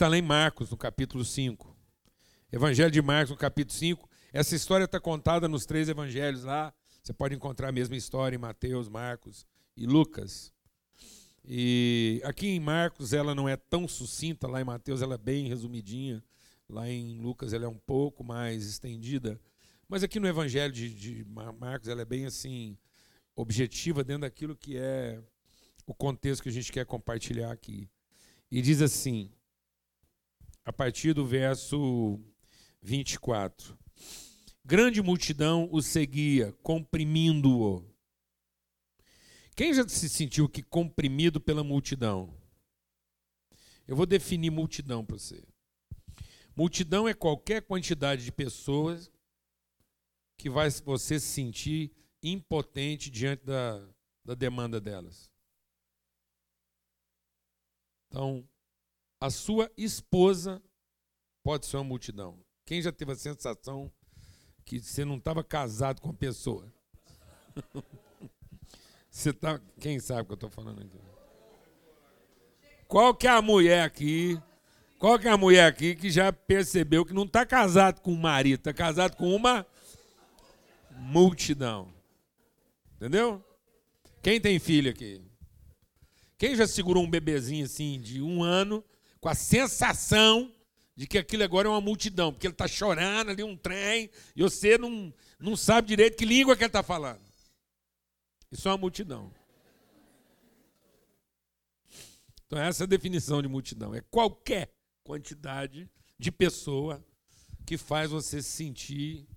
Está lá em Marcos, no capítulo 5. Evangelho de Marcos, no capítulo 5. Essa história está contada nos três evangelhos lá. Você pode encontrar a mesma história em Mateus, Marcos e Lucas. E aqui em Marcos ela não é tão sucinta, lá em Mateus ela é bem resumidinha, lá em Lucas ela é um pouco mais estendida. Mas aqui no Evangelho de, de Marcos ela é bem assim, objetiva dentro daquilo que é o contexto que a gente quer compartilhar aqui. E diz assim, a partir do verso 24: Grande multidão o seguia, comprimindo-o. Quem já se sentiu que comprimido pela multidão? Eu vou definir multidão para você. Multidão é qualquer quantidade de pessoas que vai você se sentir impotente diante da, da demanda delas. Então, a sua esposa pode ser uma multidão. Quem já teve a sensação que você não estava casado com a pessoa? você tá, quem sabe o que eu estou falando aqui? Qual que é a mulher aqui? Qual que é a mulher aqui que já percebeu que não está casado com um marido, está casado com uma multidão? Entendeu? Quem tem filho aqui? Quem já segurou um bebezinho assim de um ano com a sensação de que aquilo agora é uma multidão, porque ele está chorando ali um trem e você não, não sabe direito que língua que ele está falando. Isso é uma multidão. Então, essa é a definição de multidão. É qualquer quantidade de pessoa que faz você se sentir.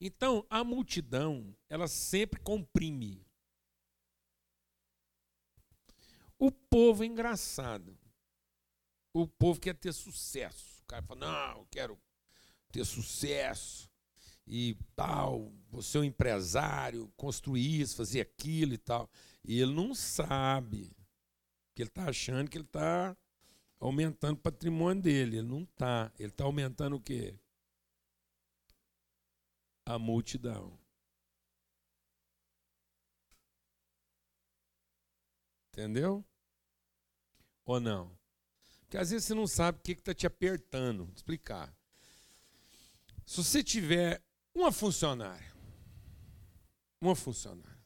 Então, a multidão, ela sempre comprime. O povo é engraçado. O povo quer ter sucesso. O cara fala: não, eu quero ter sucesso e tal, você é um empresário, construir isso, fazer aquilo e tal. E ele não sabe, que ele está achando que ele está aumentando o patrimônio dele. Ele não está. Ele está aumentando o quê? A multidão. Entendeu? Ou não? Porque às vezes você não sabe o que está te apertando. Vou explicar. Se você tiver uma funcionária, uma funcionária,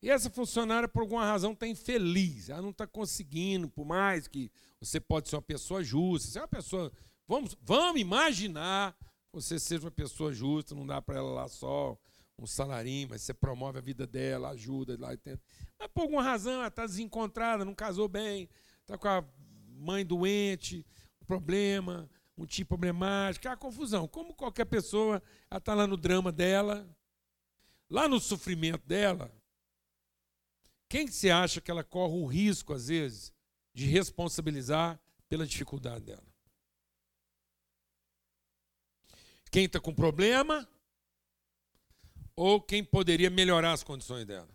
e essa funcionária, por alguma razão, está infeliz, ela não está conseguindo, por mais que você pode ser uma pessoa justa, você é uma pessoa. Vamos, vamos imaginar você seja uma pessoa justa, não dá para ela lá só um salarinho, mas você promove a vida dela, ajuda lá e. Mas por alguma razão ela está desencontrada, não casou bem, está com a mãe doente, um problema, um tipo problemático, é a confusão. Como qualquer pessoa, ela está lá no drama dela, lá no sofrimento dela. Quem você acha que ela corre o risco, às vezes, de responsabilizar pela dificuldade dela? Quem está com problema ou quem poderia melhorar as condições dela?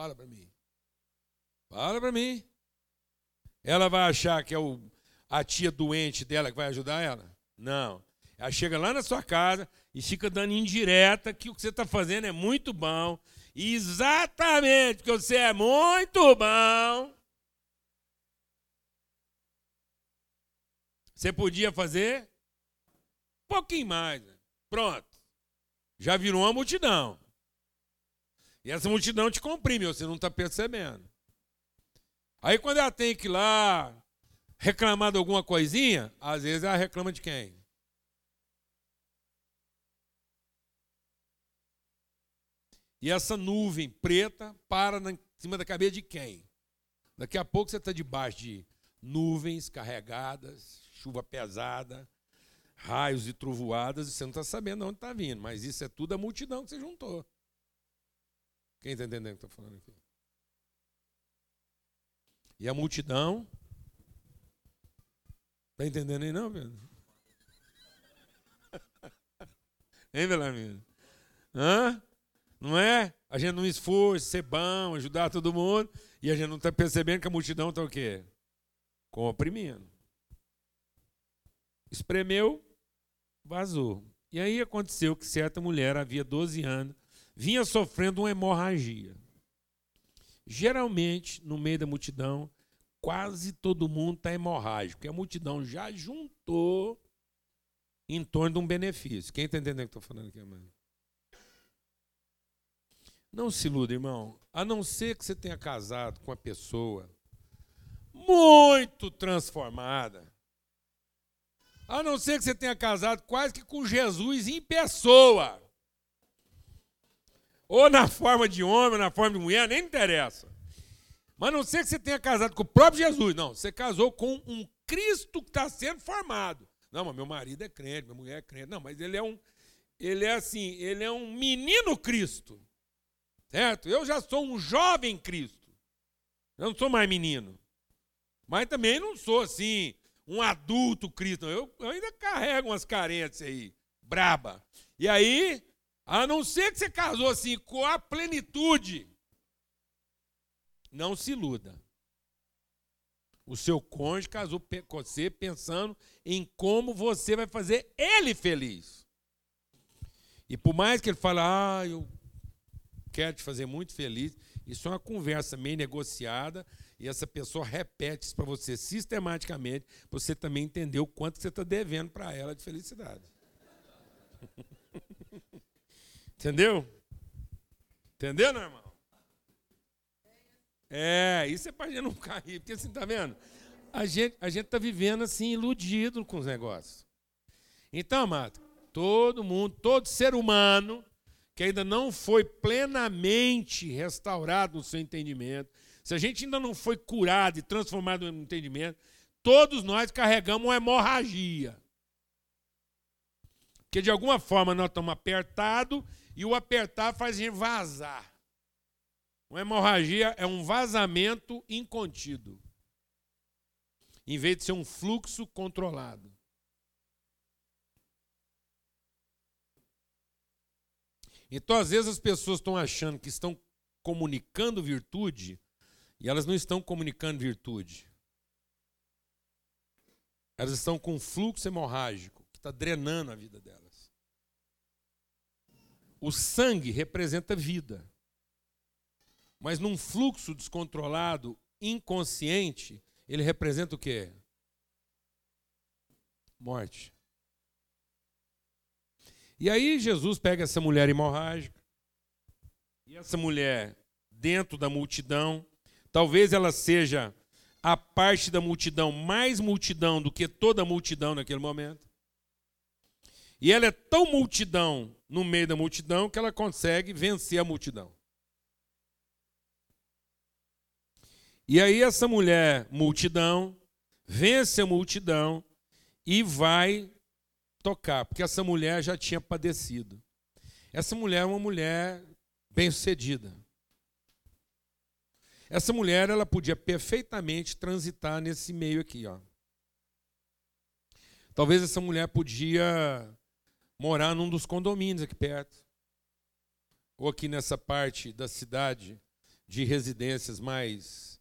Fala para mim. Fala para mim. Ela vai achar que é o, a tia doente dela que vai ajudar ela? Não. Ela chega lá na sua casa e fica dando indireta que o que você está fazendo é muito bom. Exatamente, porque você é muito bom. Você podia fazer um pouquinho mais. Né? Pronto. Já virou uma multidão. E essa multidão te comprime, você não está percebendo. Aí quando ela tem que ir lá reclamar de alguma coisinha, às vezes ela reclama de quem? E essa nuvem preta para em cima da cabeça de quem? Daqui a pouco você está debaixo de nuvens carregadas, chuva pesada, raios e trovoadas, e você não está sabendo de onde está vindo. Mas isso é tudo a multidão que você juntou. Quem está entendendo o que estou falando aqui? E a multidão. Está entendendo aí não, Pedro? hein, Belamino? Hã? Não é? A gente não esforça, ser bom, ajudar todo mundo, e a gente não está percebendo que a multidão está o quê? Comprimindo. Espremeu, vazou. E aí aconteceu que certa mulher, havia 12 anos, vinha sofrendo uma hemorragia. Geralmente, no meio da multidão, quase todo mundo está hemorrágico, porque a multidão já juntou em torno de um benefício. Quem está entendendo o que estou falando aqui, mano? Não se iluda, irmão. A não ser que você tenha casado com uma pessoa muito transformada. A não ser que você tenha casado quase que com Jesus em pessoa. Ou na forma de homem, ou na forma de mulher, nem interessa. Mas não sei que você tenha casado com o próprio Jesus. Não, você casou com um Cristo que está sendo formado. Não, mas meu marido é crente, minha mulher é crente. Não, mas ele é um, ele é assim, ele é um menino Cristo. Certo? Eu já sou um jovem Cristo. Eu não sou mais menino. Mas também não sou assim, um adulto Cristo. Eu, eu ainda carrego umas carências aí, braba. E aí, a não ser que você casou assim com a plenitude, não se iluda. O seu cônjuge casou com você pensando em como você vai fazer ele feliz. E por mais que ele fale, ah, eu quero te fazer muito feliz, isso é uma conversa meio negociada e essa pessoa repete isso para você sistematicamente, para você também entender o quanto você está devendo para ela de felicidade. Entendeu? Entendeu, não, irmão? É, isso é para gente não cair, porque assim, tá vendo? A gente a gente está vivendo assim, iludido com os negócios. Então, amado, todo mundo, todo ser humano que ainda não foi plenamente restaurado no seu entendimento, se a gente ainda não foi curado e transformado no entendimento, todos nós carregamos uma hemorragia. Porque de alguma forma nós estamos apertados e o apertar faz a gente vazar. Uma hemorragia é um vazamento incontido, em vez de ser um fluxo controlado. Então, às vezes, as pessoas estão achando que estão comunicando virtude e elas não estão comunicando virtude. Elas estão com um fluxo hemorrágico que está drenando a vida delas. O sangue representa vida. Mas num fluxo descontrolado, inconsciente, ele representa o quê? Morte. E aí Jesus pega essa mulher hemorrágica, e essa mulher dentro da multidão, talvez ela seja a parte da multidão mais multidão do que toda a multidão naquele momento. E ela é tão multidão no meio da multidão que ela consegue vencer a multidão. E aí essa mulher multidão vence a multidão e vai tocar, porque essa mulher já tinha padecido. Essa mulher é uma mulher bem-sucedida. Essa mulher ela podia perfeitamente transitar nesse meio aqui, ó. Talvez essa mulher podia morar num dos condomínios aqui perto. Ou aqui nessa parte da cidade de residências mais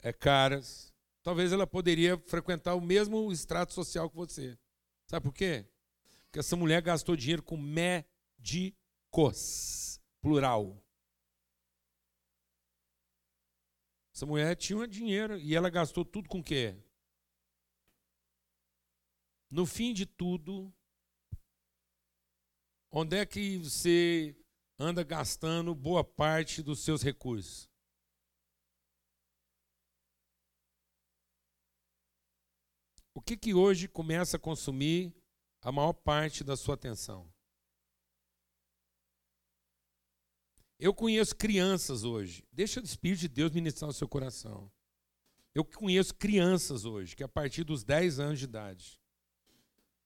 é, caras. Talvez ela poderia frequentar o mesmo extrato social que você. Sabe por quê? Porque essa mulher gastou dinheiro com médicos, plural. Essa mulher tinha dinheiro e ela gastou tudo com o quê? No fim de tudo, Onde é que você anda gastando boa parte dos seus recursos? O que, que hoje começa a consumir a maior parte da sua atenção? Eu conheço crianças hoje. Deixa o Espírito de Deus ministrar o seu coração. Eu conheço crianças hoje que a partir dos 10 anos de idade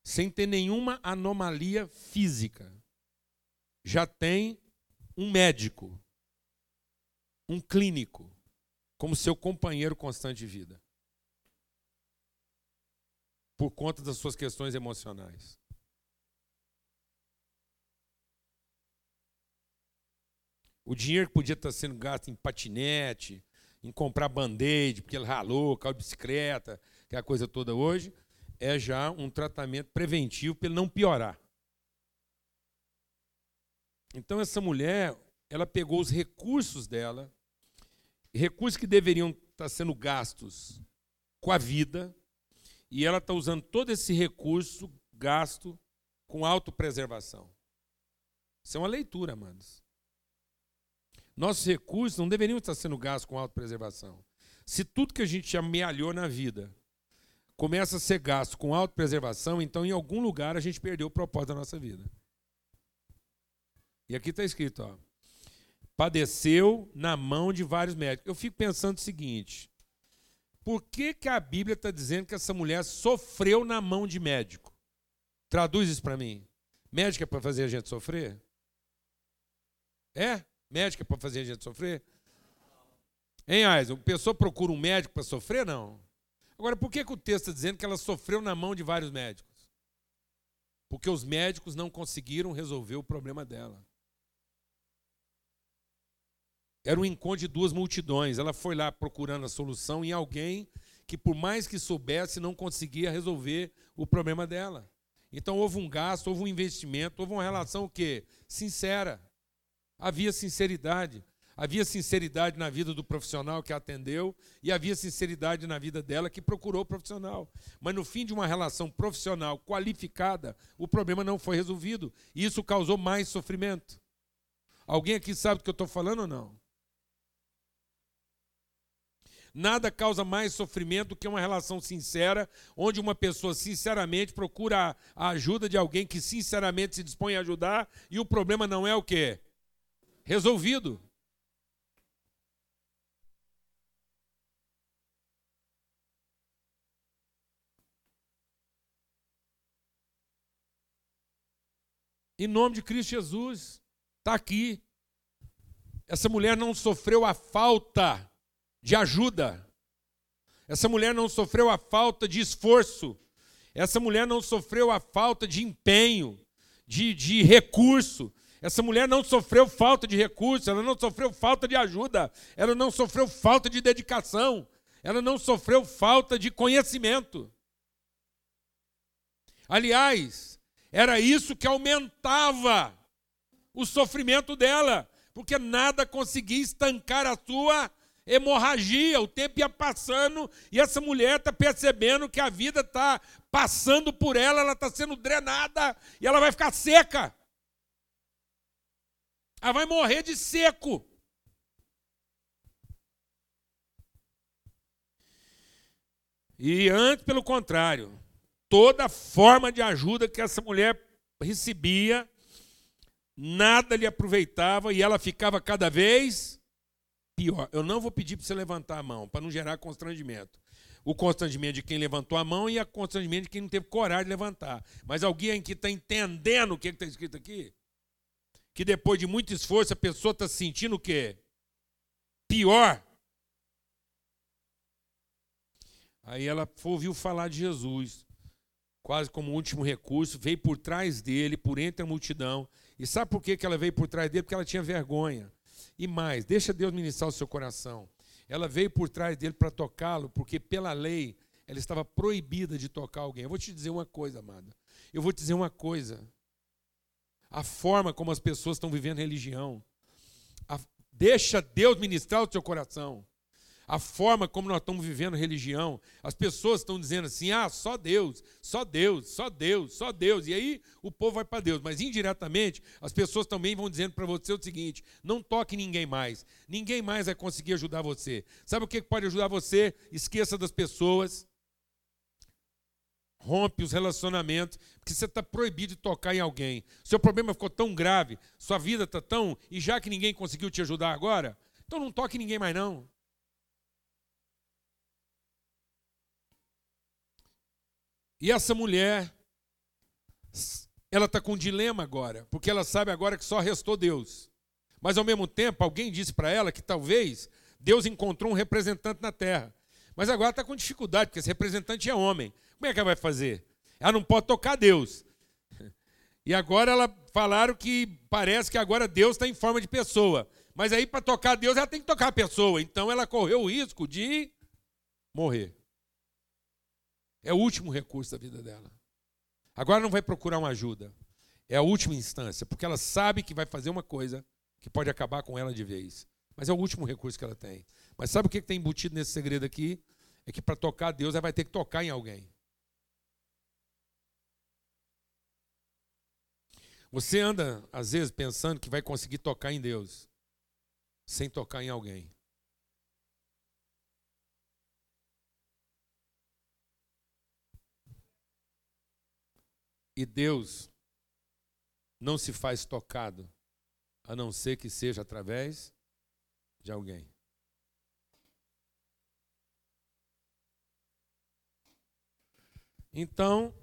sem ter nenhuma anomalia física. Já tem um médico, um clínico, como seu companheiro constante de vida. Por conta das suas questões emocionais. O dinheiro que podia estar sendo gasto em patinete, em comprar band-aid, porque ele ralou, caiu de bicicleta, que é a coisa toda hoje, é já um tratamento preventivo para ele não piorar. Então essa mulher, ela pegou os recursos dela recursos que deveriam estar sendo gastos com a vida, e ela está usando todo esse recurso gasto com autopreservação. Isso é uma leitura, amados. Nossos recursos não deveriam estar sendo gastos com autopreservação. Se tudo que a gente amealhou na vida começa a ser gasto com autopreservação, então em algum lugar a gente perdeu o propósito da nossa vida. E aqui está escrito, ó, padeceu na mão de vários médicos. Eu fico pensando o seguinte: por que, que a Bíblia está dizendo que essa mulher sofreu na mão de médico? Traduz isso para mim. Médico é para fazer a gente sofrer? É? Médico é para fazer a gente sofrer? Hein, Aison? A pessoa procura um médico para sofrer? Não. Agora, por que, que o texto está dizendo que ela sofreu na mão de vários médicos? Porque os médicos não conseguiram resolver o problema dela. Era um encontro de duas multidões. Ela foi lá procurando a solução em alguém que, por mais que soubesse, não conseguia resolver o problema dela. Então houve um gasto, houve um investimento, houve uma relação o quê? Sincera. Havia sinceridade. Havia sinceridade na vida do profissional que atendeu e havia sinceridade na vida dela que procurou o profissional. Mas no fim de uma relação profissional qualificada, o problema não foi resolvido e isso causou mais sofrimento. Alguém aqui sabe do que eu estou falando ou não? Nada causa mais sofrimento que uma relação sincera, onde uma pessoa sinceramente procura a ajuda de alguém que sinceramente se dispõe a ajudar e o problema não é o quê? Resolvido. Em nome de Cristo Jesus, está aqui. Essa mulher não sofreu a falta de ajuda. Essa mulher não sofreu a falta de esforço. Essa mulher não sofreu a falta de empenho, de, de recurso. Essa mulher não sofreu falta de recurso, ela não sofreu falta de ajuda, ela não sofreu falta de dedicação, ela não sofreu falta de conhecimento. Aliás, era isso que aumentava o sofrimento dela, porque nada conseguia estancar a sua hemorragia, o tempo ia passando e essa mulher está percebendo que a vida está passando por ela, ela está sendo drenada e ela vai ficar seca. Ela vai morrer de seco. E antes, pelo contrário, toda forma de ajuda que essa mulher recebia, nada lhe aproveitava e ela ficava cada vez pior. Eu não vou pedir para você levantar a mão, para não gerar constrangimento. O constrangimento de quem levantou a mão e o constrangimento de quem não teve coragem de levantar. Mas alguém que está entendendo o que está escrito aqui? Que depois de muito esforço a pessoa está sentindo o quê? Pior. Aí ela ouviu falar de Jesus, quase como último recurso, veio por trás dele, por entre a multidão. E sabe por que ela veio por trás dele? Porque ela tinha vergonha. E mais, deixa Deus ministrar o seu coração. Ela veio por trás dele para tocá-lo, porque pela lei ela estava proibida de tocar alguém. Eu vou te dizer uma coisa, amada. Eu vou te dizer uma coisa. A forma como as pessoas estão vivendo religião. A, deixa Deus ministrar o seu coração a forma como nós estamos vivendo religião. As pessoas estão dizendo assim: ah, só Deus, só Deus, só Deus, só Deus. E aí o povo vai para Deus. Mas indiretamente, as pessoas também vão dizendo para você o seguinte: não toque ninguém mais. Ninguém mais vai conseguir ajudar você. Sabe o que pode ajudar você? Esqueça das pessoas. Rompe os relacionamentos, porque você está proibido de tocar em alguém. Seu problema ficou tão grave, sua vida está tão. E já que ninguém conseguiu te ajudar agora, então não toque ninguém mais, não. E essa mulher, ela está com um dilema agora, porque ela sabe agora que só restou Deus. Mas ao mesmo tempo, alguém disse para ela que talvez Deus encontrou um representante na terra. Mas agora está com dificuldade, porque esse representante é homem. Como é que ela vai fazer? Ela não pode tocar Deus. E agora ela falaram que parece que agora Deus está em forma de pessoa. Mas aí, para tocar Deus, ela tem que tocar a pessoa. Então ela correu o risco de morrer. É o último recurso da vida dela. Agora não vai procurar uma ajuda. É a última instância, porque ela sabe que vai fazer uma coisa que pode acabar com ela de vez. Mas é o último recurso que ela tem. Mas sabe o que tem embutido nesse segredo aqui? É que para tocar Deus, ela vai ter que tocar em alguém. Você anda, às vezes, pensando que vai conseguir tocar em Deus, sem tocar em alguém. E Deus não se faz tocado, a não ser que seja através de alguém. Então,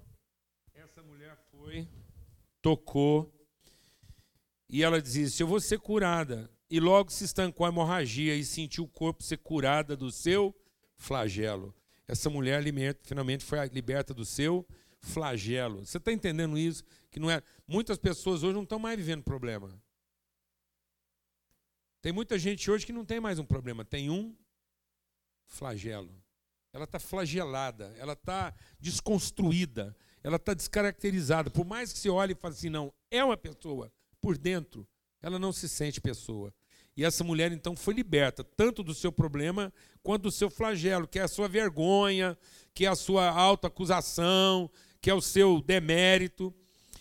essa mulher foi tocou, e ela disse: Eu vou ser curada. E logo se estancou a hemorragia e sentiu o corpo ser curada do seu flagelo. Essa mulher finalmente foi liberta do seu flagelo. Você está entendendo isso? Que não é. Muitas pessoas hoje não estão mais vivendo problema. Tem muita gente hoje que não tem mais um problema, tem um flagelo. Ela está flagelada, ela está desconstruída, ela está descaracterizada. Por mais que você olhe e fale assim, não, é uma pessoa, por dentro, ela não se sente pessoa. E essa mulher então foi liberta, tanto do seu problema quanto do seu flagelo, que é a sua vergonha, que é a sua autoacusação, que é o seu demérito.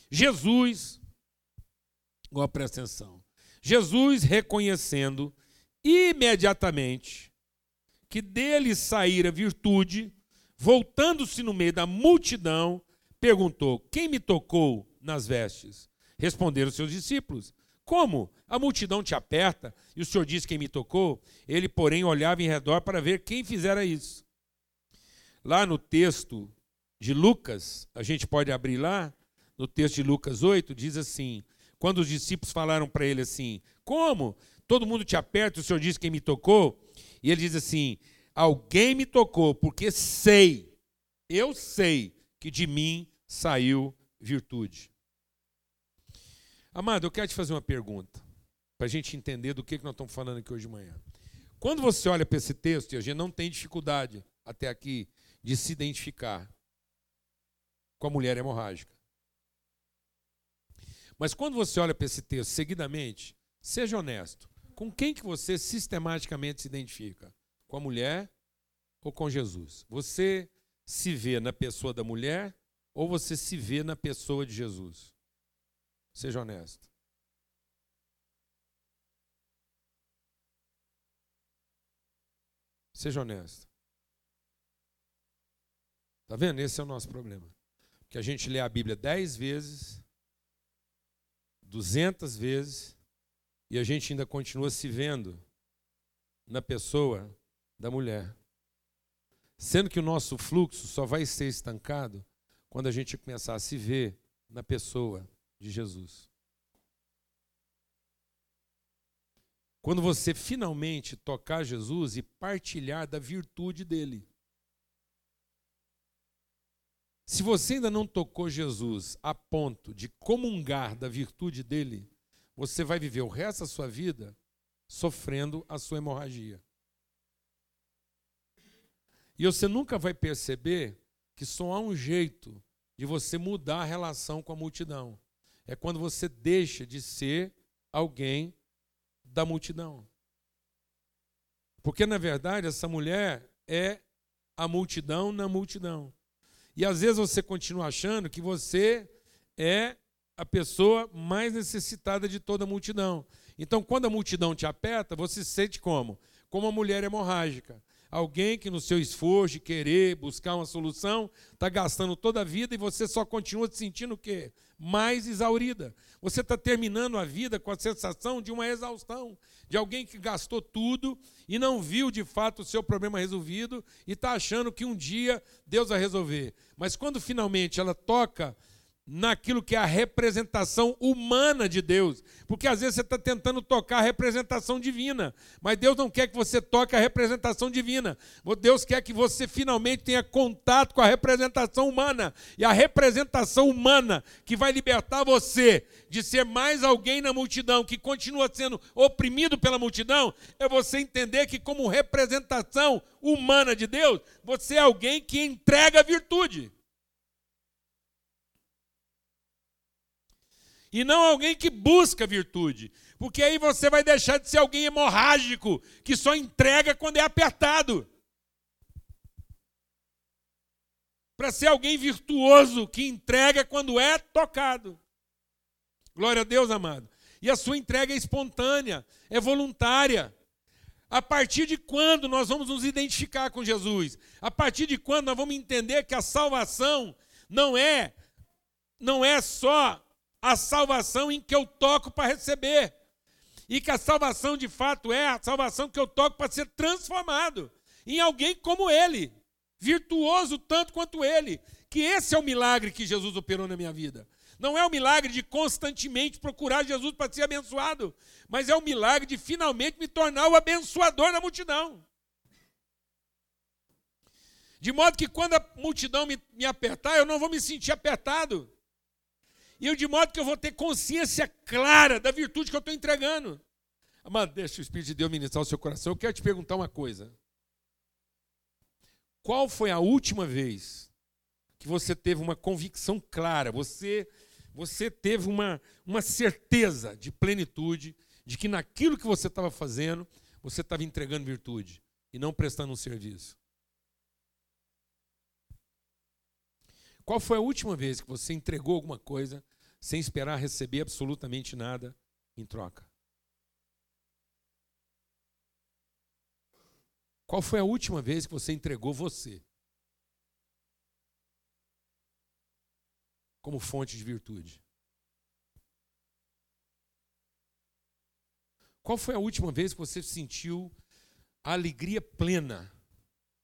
Jesus, agora presta atenção, Jesus reconhecendo imediatamente que dele saíra virtude, voltando-se no meio da multidão, perguntou: Quem me tocou nas vestes? Responderam seus discípulos: Como? A multidão te aperta e o senhor diz quem me tocou? Ele, porém, olhava em redor para ver quem fizera isso. Lá no texto de Lucas, a gente pode abrir lá, no texto de Lucas 8, diz assim: quando os discípulos falaram para ele assim: Como? Todo mundo te aperta, o senhor diz quem me tocou? E ele diz assim: Alguém me tocou, porque sei, eu sei que de mim saiu virtude. Amado, eu quero te fazer uma pergunta, para a gente entender do que, que nós estamos falando aqui hoje de manhã. Quando você olha para esse texto, e a gente não tem dificuldade até aqui de se identificar com a mulher hemorrágica. Mas quando você olha para esse texto seguidamente, seja honesto. Com quem que você sistematicamente se identifica? Com a mulher ou com Jesus? Você se vê na pessoa da mulher ou você se vê na pessoa de Jesus? Seja honesto. Seja honesto. Está vendo? Esse é o nosso problema. Que a gente lê a Bíblia dez vezes, duzentas vezes, e a gente ainda continua se vendo na pessoa da mulher. Sendo que o nosso fluxo só vai ser estancado quando a gente começar a se ver na pessoa de Jesus. Quando você finalmente tocar Jesus e partilhar da virtude dele. Se você ainda não tocou Jesus a ponto de comungar da virtude dele, você vai viver o resto da sua vida sofrendo a sua hemorragia. E você nunca vai perceber que só há um jeito de você mudar a relação com a multidão. É quando você deixa de ser alguém da multidão. Porque, na verdade, essa mulher é a multidão na multidão. E às vezes você continua achando que você é a pessoa mais necessitada de toda a multidão. Então, quando a multidão te aperta, você se sente como? Como uma mulher hemorrágica. Alguém que no seu esforço de querer buscar uma solução está gastando toda a vida e você só continua se sentindo o quê? Mais exaurida. Você está terminando a vida com a sensação de uma exaustão, de alguém que gastou tudo e não viu de fato o seu problema resolvido e está achando que um dia Deus vai resolver. Mas quando finalmente ela toca naquilo que é a representação humana de Deus. Porque às vezes você está tentando tocar a representação divina, mas Deus não quer que você toque a representação divina. Deus quer que você finalmente tenha contato com a representação humana. E a representação humana que vai libertar você de ser mais alguém na multidão, que continua sendo oprimido pela multidão, é você entender que, como representação humana de Deus, você é alguém que entrega virtude. E não alguém que busca virtude. Porque aí você vai deixar de ser alguém hemorrágico, que só entrega quando é apertado. Para ser alguém virtuoso, que entrega quando é tocado. Glória a Deus, amado. E a sua entrega é espontânea, é voluntária. A partir de quando nós vamos nos identificar com Jesus? A partir de quando nós vamos entender que a salvação não é não é só a salvação em que eu toco para receber. E que a salvação de fato é a salvação que eu toco para ser transformado em alguém como ele, virtuoso tanto quanto ele. Que esse é o milagre que Jesus operou na minha vida. Não é o milagre de constantemente procurar Jesus para ser abençoado, mas é o milagre de finalmente me tornar o abençoador da multidão. De modo que quando a multidão me, me apertar, eu não vou me sentir apertado. E eu, de modo que eu vou ter consciência clara da virtude que eu estou entregando. Amado, deixa o Espírito de Deus ministrar o seu coração. Eu quero te perguntar uma coisa. Qual foi a última vez que você teve uma convicção clara? Você você teve uma, uma certeza de plenitude, de que naquilo que você estava fazendo, você estava entregando virtude e não prestando um serviço. Qual foi a última vez que você entregou alguma coisa sem esperar receber absolutamente nada em troca? Qual foi a última vez que você entregou você? como fonte de virtude. Qual foi a última vez que você sentiu a alegria plena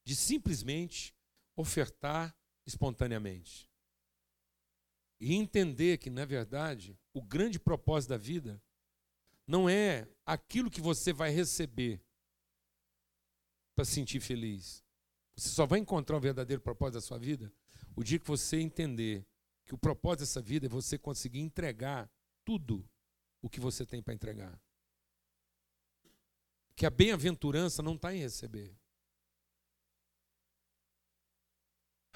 de simplesmente ofertar espontaneamente? E entender que, na verdade, o grande propósito da vida não é aquilo que você vai receber para se sentir feliz. Você só vai encontrar o verdadeiro propósito da sua vida o dia que você entender que o propósito dessa vida é você conseguir entregar tudo o que você tem para entregar. Que a bem-aventurança não está em receber.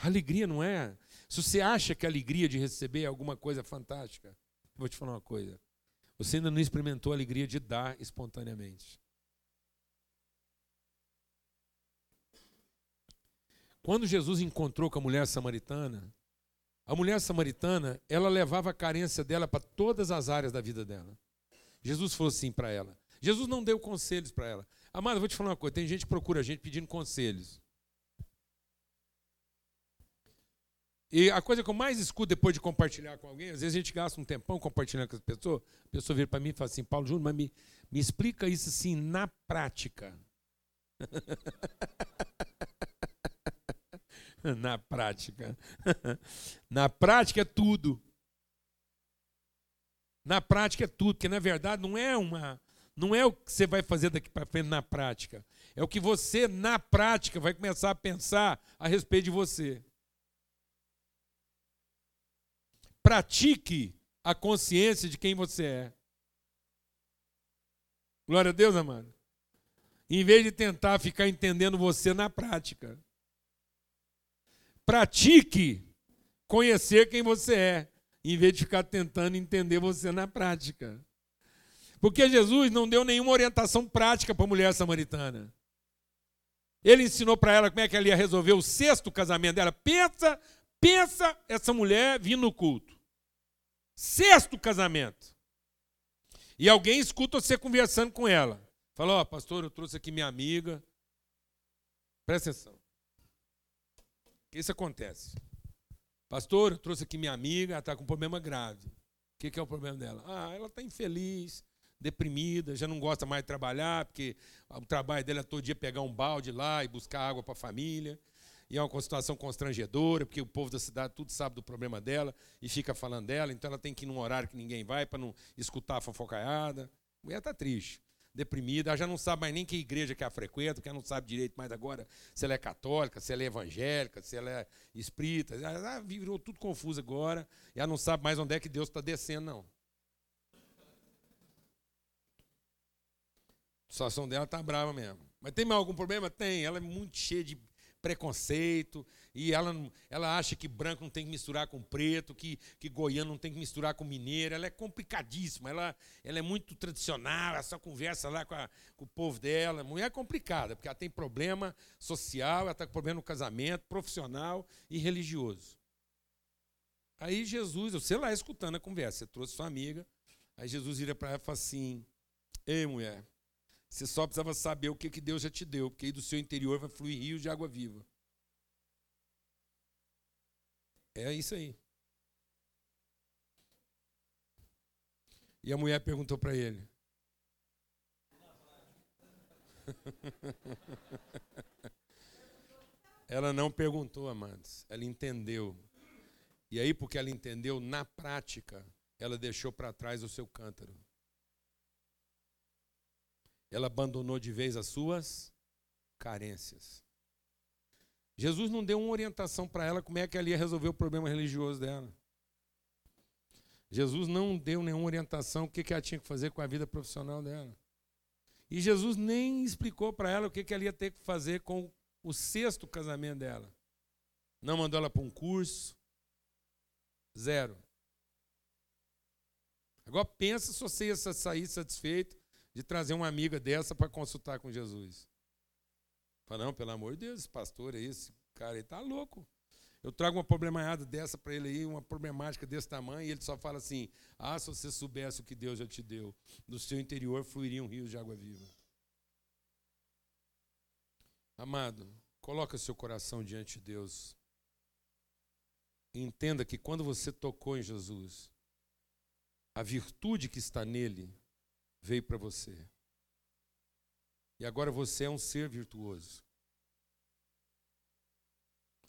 A alegria não é. Se você acha que a alegria de receber é alguma coisa fantástica, vou te falar uma coisa. Você ainda não experimentou a alegria de dar espontaneamente. Quando Jesus encontrou com a mulher samaritana, a mulher samaritana, ela levava a carência dela para todas as áreas da vida dela. Jesus falou assim para ela. Jesus não deu conselhos para ela. Amada, vou te falar uma coisa: tem gente que procura a gente pedindo conselhos. E a coisa que eu mais escuto depois de compartilhar com alguém, às vezes a gente gasta um tempão compartilhando com as pessoas, a pessoa vira para mim e fala assim: Paulo Júnior, mas me, me explica isso assim na prática. Na prática. Na prática é tudo. Na prática é tudo, porque na verdade não é uma não é o que você vai fazer daqui para frente na prática. É o que você na prática vai começar a pensar a respeito de você. Pratique a consciência de quem você é. Glória a Deus, amado. Em vez de tentar ficar entendendo você na prática. Pratique conhecer quem você é, em vez de ficar tentando entender você na prática. Porque Jesus não deu nenhuma orientação prática para a mulher samaritana. Ele ensinou para ela como é que ela ia resolver o sexto casamento dela. Pensa, pensa essa mulher vindo no culto. Sexto casamento. E alguém escuta você conversando com ela. Fala, ó, oh, pastor, eu trouxe aqui minha amiga. Presta atenção isso acontece? Pastor, eu trouxe aqui minha amiga, ela está com um problema grave. O que, que é o problema dela? Ah, ela está infeliz, deprimida, já não gosta mais de trabalhar, porque o trabalho dela é todo dia pegar um balde lá e buscar água para a família. E é uma situação constrangedora, porque o povo da cidade tudo sabe do problema dela e fica falando dela, então ela tem que ir num horário que ninguém vai para não escutar a fofocaiada. A mulher está triste deprimida, ela já não sabe mais nem que igreja que ela frequenta, porque ela não sabe direito mais agora se ela é católica, se ela é evangélica, se ela é espírita. Ela virou tudo confuso agora, e ela não sabe mais onde é que Deus está descendo, não. A situação dela está brava mesmo. Mas tem mais algum problema? Tem. Ela é muito cheia de preconceito, e ela, ela acha que branco não tem que misturar com preto, que, que goiano não tem que misturar com mineiro. Ela é complicadíssima, ela, ela é muito tradicional, ela só conversa lá com, a, com o povo dela. Mulher é complicada, porque ela tem problema social, ela está com problema no casamento, profissional e religioso. Aí Jesus, você lá escutando a conversa, você trouxe sua amiga, aí Jesus vira para ela e fala assim: Ei, mulher, você só precisava saber o que, que Deus já te deu, porque aí do seu interior vai fluir rios de água viva. É isso aí. E a mulher perguntou para ele. ela não perguntou, amados. Ela entendeu. E aí, porque ela entendeu, na prática, ela deixou para trás o seu cântaro ela abandonou de vez as suas carências. Jesus não deu uma orientação para ela como é que ela ia resolver o problema religioso dela. Jesus não deu nenhuma orientação o que, que ela tinha que fazer com a vida profissional dela. E Jesus nem explicou para ela o que, que ela ia ter que fazer com o sexto casamento dela. Não mandou ela para um curso. Zero. Agora pensa se você ia sair satisfeito de trazer uma amiga dessa para consultar com Jesus. Fala, não, pelo amor de Deus, esse pastor aí, esse cara aí tá louco. Eu trago uma problemática dessa para ele aí, uma problemática desse tamanho, e ele só fala assim: Ah, se você soubesse o que Deus já te deu, no seu interior fluiriam rios de água viva. Amado, coloca seu coração diante de Deus. Entenda que quando você tocou em Jesus, a virtude que está nele veio para você. E agora você é um ser virtuoso.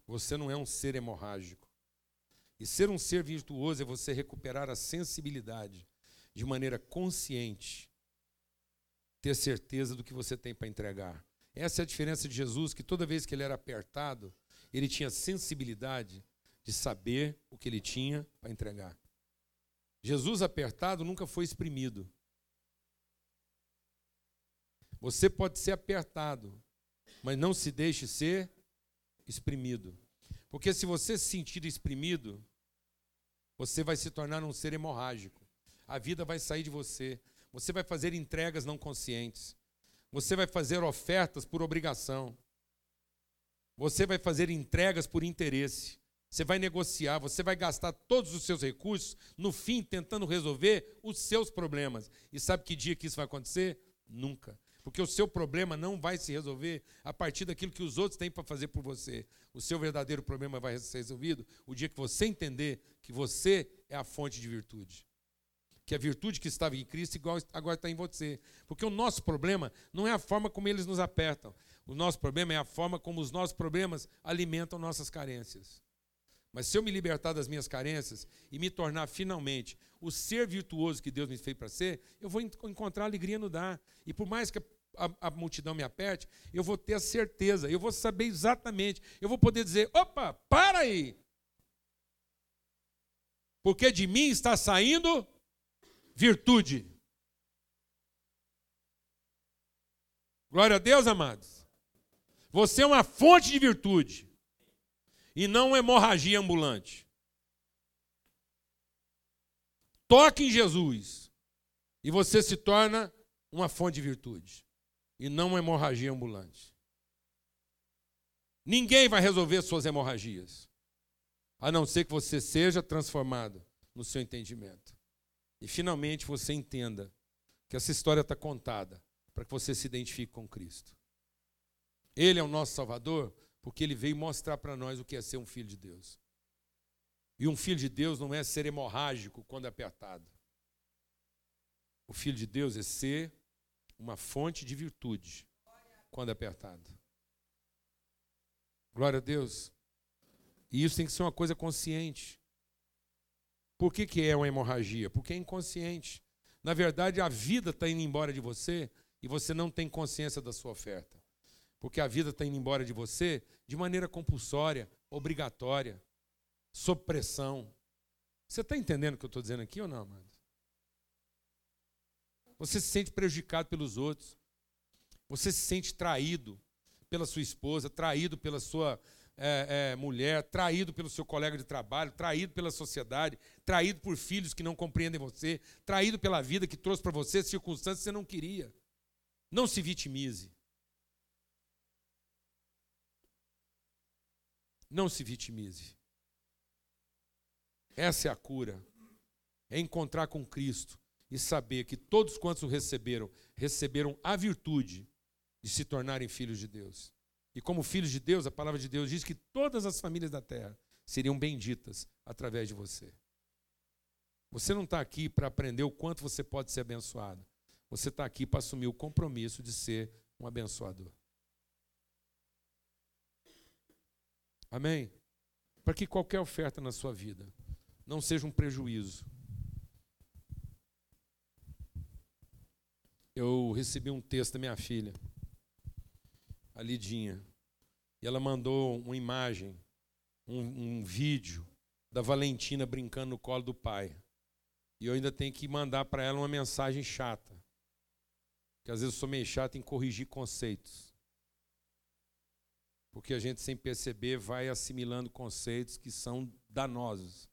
Você não é um ser hemorrágico. E ser um ser virtuoso é você recuperar a sensibilidade de maneira consciente, ter certeza do que você tem para entregar. Essa é a diferença de Jesus, que toda vez que ele era apertado, ele tinha sensibilidade de saber o que ele tinha para entregar. Jesus apertado nunca foi exprimido. Você pode ser apertado, mas não se deixe ser exprimido. Porque se você se sentir exprimido, você vai se tornar um ser hemorrágico. A vida vai sair de você. Você vai fazer entregas não conscientes. Você vai fazer ofertas por obrigação. Você vai fazer entregas por interesse. Você vai negociar, você vai gastar todos os seus recursos, no fim, tentando resolver os seus problemas. E sabe que dia que isso vai acontecer? Nunca. Porque o seu problema não vai se resolver a partir daquilo que os outros têm para fazer por você. O seu verdadeiro problema vai ser resolvido o dia que você entender que você é a fonte de virtude. Que a virtude que estava em Cristo igual agora está em você. Porque o nosso problema não é a forma como eles nos apertam. O nosso problema é a forma como os nossos problemas alimentam nossas carências. Mas se eu me libertar das minhas carências e me tornar finalmente o ser virtuoso que Deus me fez para ser, eu vou encontrar alegria no dar. E por mais que a, a, multidão me aperte, eu vou ter a certeza, eu vou saber exatamente, eu vou poder dizer: opa, para aí! Porque de mim está saindo virtude. Glória a Deus, amados. Você é uma fonte de virtude e não hemorragia ambulante. Toque em Jesus e você se torna uma fonte de virtude e não uma hemorragia ambulante. Ninguém vai resolver suas hemorragias, a não ser que você seja transformado no seu entendimento. E finalmente você entenda que essa história está contada para que você se identifique com Cristo. Ele é o nosso Salvador porque ele veio mostrar para nós o que é ser um filho de Deus. E um filho de Deus não é ser hemorrágico quando é apertado. O filho de Deus é ser uma fonte de virtude quando é apertado. Glória a Deus. E isso tem que ser uma coisa consciente. Por que, que é uma hemorragia? Porque é inconsciente. Na verdade, a vida está indo embora de você e você não tem consciência da sua oferta. Porque a vida está indo embora de você de maneira compulsória, obrigatória, sob pressão. Você está entendendo o que eu estou dizendo aqui ou não, amado? Você se sente prejudicado pelos outros. Você se sente traído pela sua esposa, traído pela sua é, é, mulher, traído pelo seu colega de trabalho, traído pela sociedade, traído por filhos que não compreendem você, traído pela vida que trouxe para você circunstâncias que você não queria. Não se vitimize. Não se vitimize. Essa é a cura. É encontrar com Cristo e saber que todos quantos o receberam, receberam a virtude de se tornarem filhos de Deus. E como filhos de Deus, a palavra de Deus diz que todas as famílias da terra seriam benditas através de você. Você não está aqui para aprender o quanto você pode ser abençoado. Você está aqui para assumir o compromisso de ser um abençoador. Amém? Para que qualquer oferta na sua vida não seja um prejuízo. Eu recebi um texto da minha filha, a Lidinha, e ela mandou uma imagem, um, um vídeo da Valentina brincando no colo do pai. E eu ainda tenho que mandar para ela uma mensagem chata. Porque às vezes eu sou meio chato em corrigir conceitos. Porque a gente, sem perceber, vai assimilando conceitos que são danosos.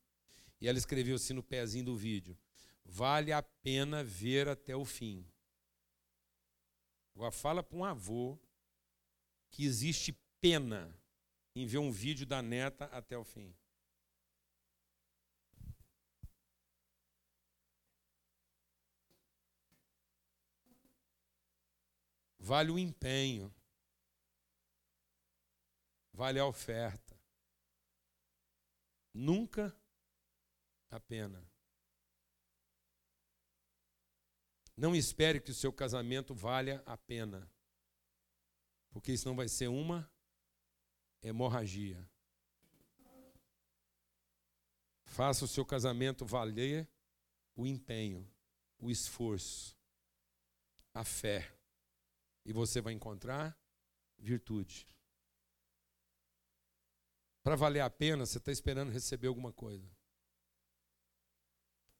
E ela escreveu assim no pezinho do vídeo: Vale a pena ver até o fim. Agora fala para um avô que existe pena em ver um vídeo da neta até o fim. Vale o empenho. Vale a oferta. Nunca a pena. Não espere que o seu casamento valha a pena, porque isso não vai ser uma hemorragia. Faça o seu casamento valer o empenho, o esforço, a fé, e você vai encontrar virtude. Para valer a pena, você está esperando receber alguma coisa.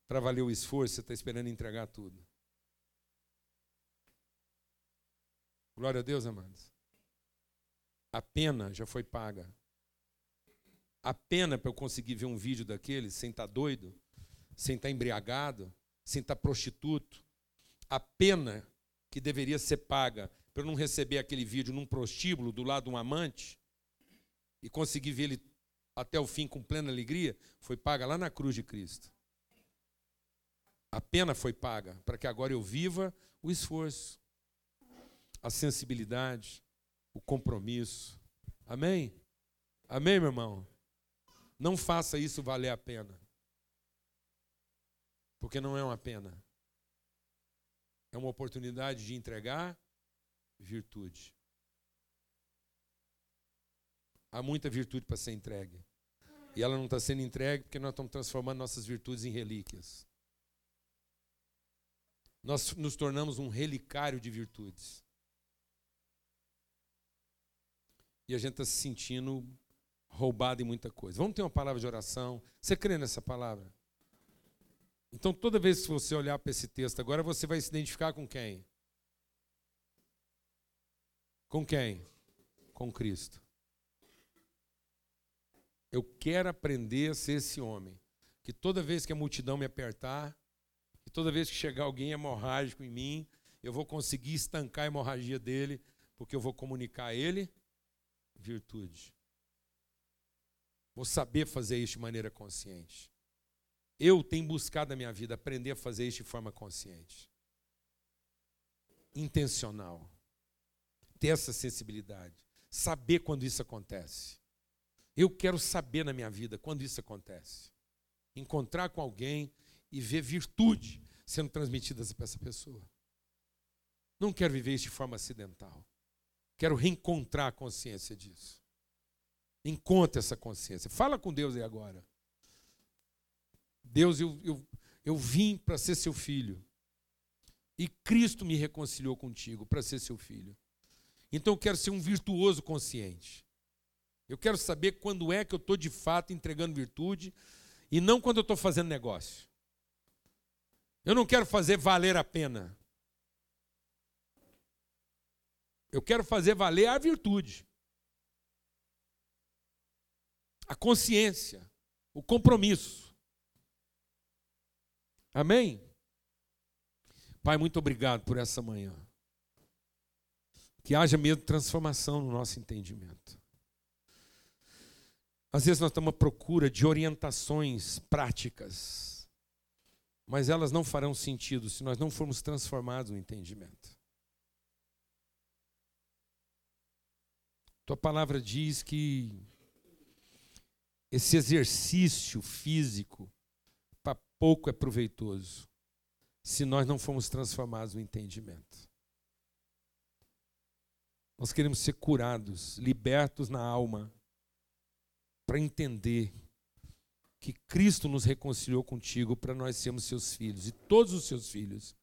Para valer o esforço, você está esperando entregar tudo. Glória a Deus, amados. A pena já foi paga. A pena para eu conseguir ver um vídeo daquele sem estar tá doido, sem estar tá embriagado, sem estar tá prostituto. A pena que deveria ser paga para eu não receber aquele vídeo num prostíbulo do lado de um amante e conseguir ele até o fim com plena alegria, foi paga lá na cruz de Cristo. A pena foi paga para que agora eu viva o esforço, a sensibilidade, o compromisso. Amém? Amém, meu irmão? Não faça isso valer a pena. Porque não é uma pena. É uma oportunidade de entregar virtude. Há muita virtude para ser entregue. E ela não está sendo entregue porque nós estamos transformando nossas virtudes em relíquias nós nos tornamos um relicário de virtudes. E a gente está se sentindo roubado em muita coisa. Vamos ter uma palavra de oração. Você crê nessa palavra? Então, toda vez que você olhar para esse texto agora, você vai se identificar com quem? Com quem? Com Cristo. Eu quero aprender a ser esse homem. Que toda vez que a multidão me apertar, e toda vez que chegar alguém hemorrágico em mim, eu vou conseguir estancar a hemorragia dele, porque eu vou comunicar a ele virtude. Vou saber fazer isso de maneira consciente. Eu tenho buscado na minha vida aprender a fazer isso de forma consciente. Intencional. Ter essa sensibilidade. Saber quando isso acontece. Eu quero saber na minha vida quando isso acontece. Encontrar com alguém e ver virtude sendo transmitidas para essa pessoa. Não quero viver isso de forma acidental. Quero reencontrar a consciência disso. Encontre essa consciência. Fala com Deus aí agora. Deus, eu, eu, eu vim para ser seu filho. E Cristo me reconciliou contigo para ser seu filho. Então eu quero ser um virtuoso consciente. Eu quero saber quando é que eu estou de fato entregando virtude e não quando eu estou fazendo negócio. Eu não quero fazer valer a pena. Eu quero fazer valer a virtude, a consciência, o compromisso. Amém? Pai, muito obrigado por essa manhã. Que haja mesmo transformação no nosso entendimento. Às vezes nós estamos à procura de orientações práticas, mas elas não farão sentido se nós não formos transformados no entendimento. Tua palavra diz que esse exercício físico para pouco é proveitoso se nós não formos transformados no entendimento. Nós queremos ser curados, libertos na alma, para entender que Cristo nos reconciliou contigo para nós sermos seus filhos. E todos os seus filhos,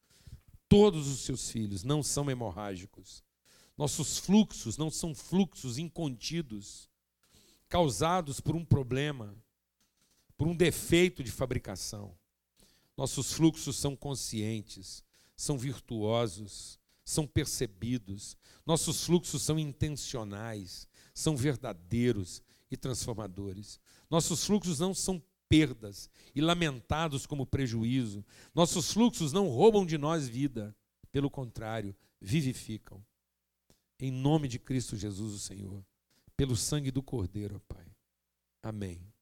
todos os seus filhos não são hemorrágicos. Nossos fluxos não são fluxos incontidos, causados por um problema, por um defeito de fabricação. Nossos fluxos são conscientes, são virtuosos, são percebidos. Nossos fluxos são intencionais, são verdadeiros e transformadores. Nossos fluxos não são perdas e lamentados como prejuízo. Nossos fluxos não roubam de nós vida, pelo contrário, vivificam. Em nome de Cristo Jesus, o Senhor, pelo sangue do Cordeiro, Pai. Amém.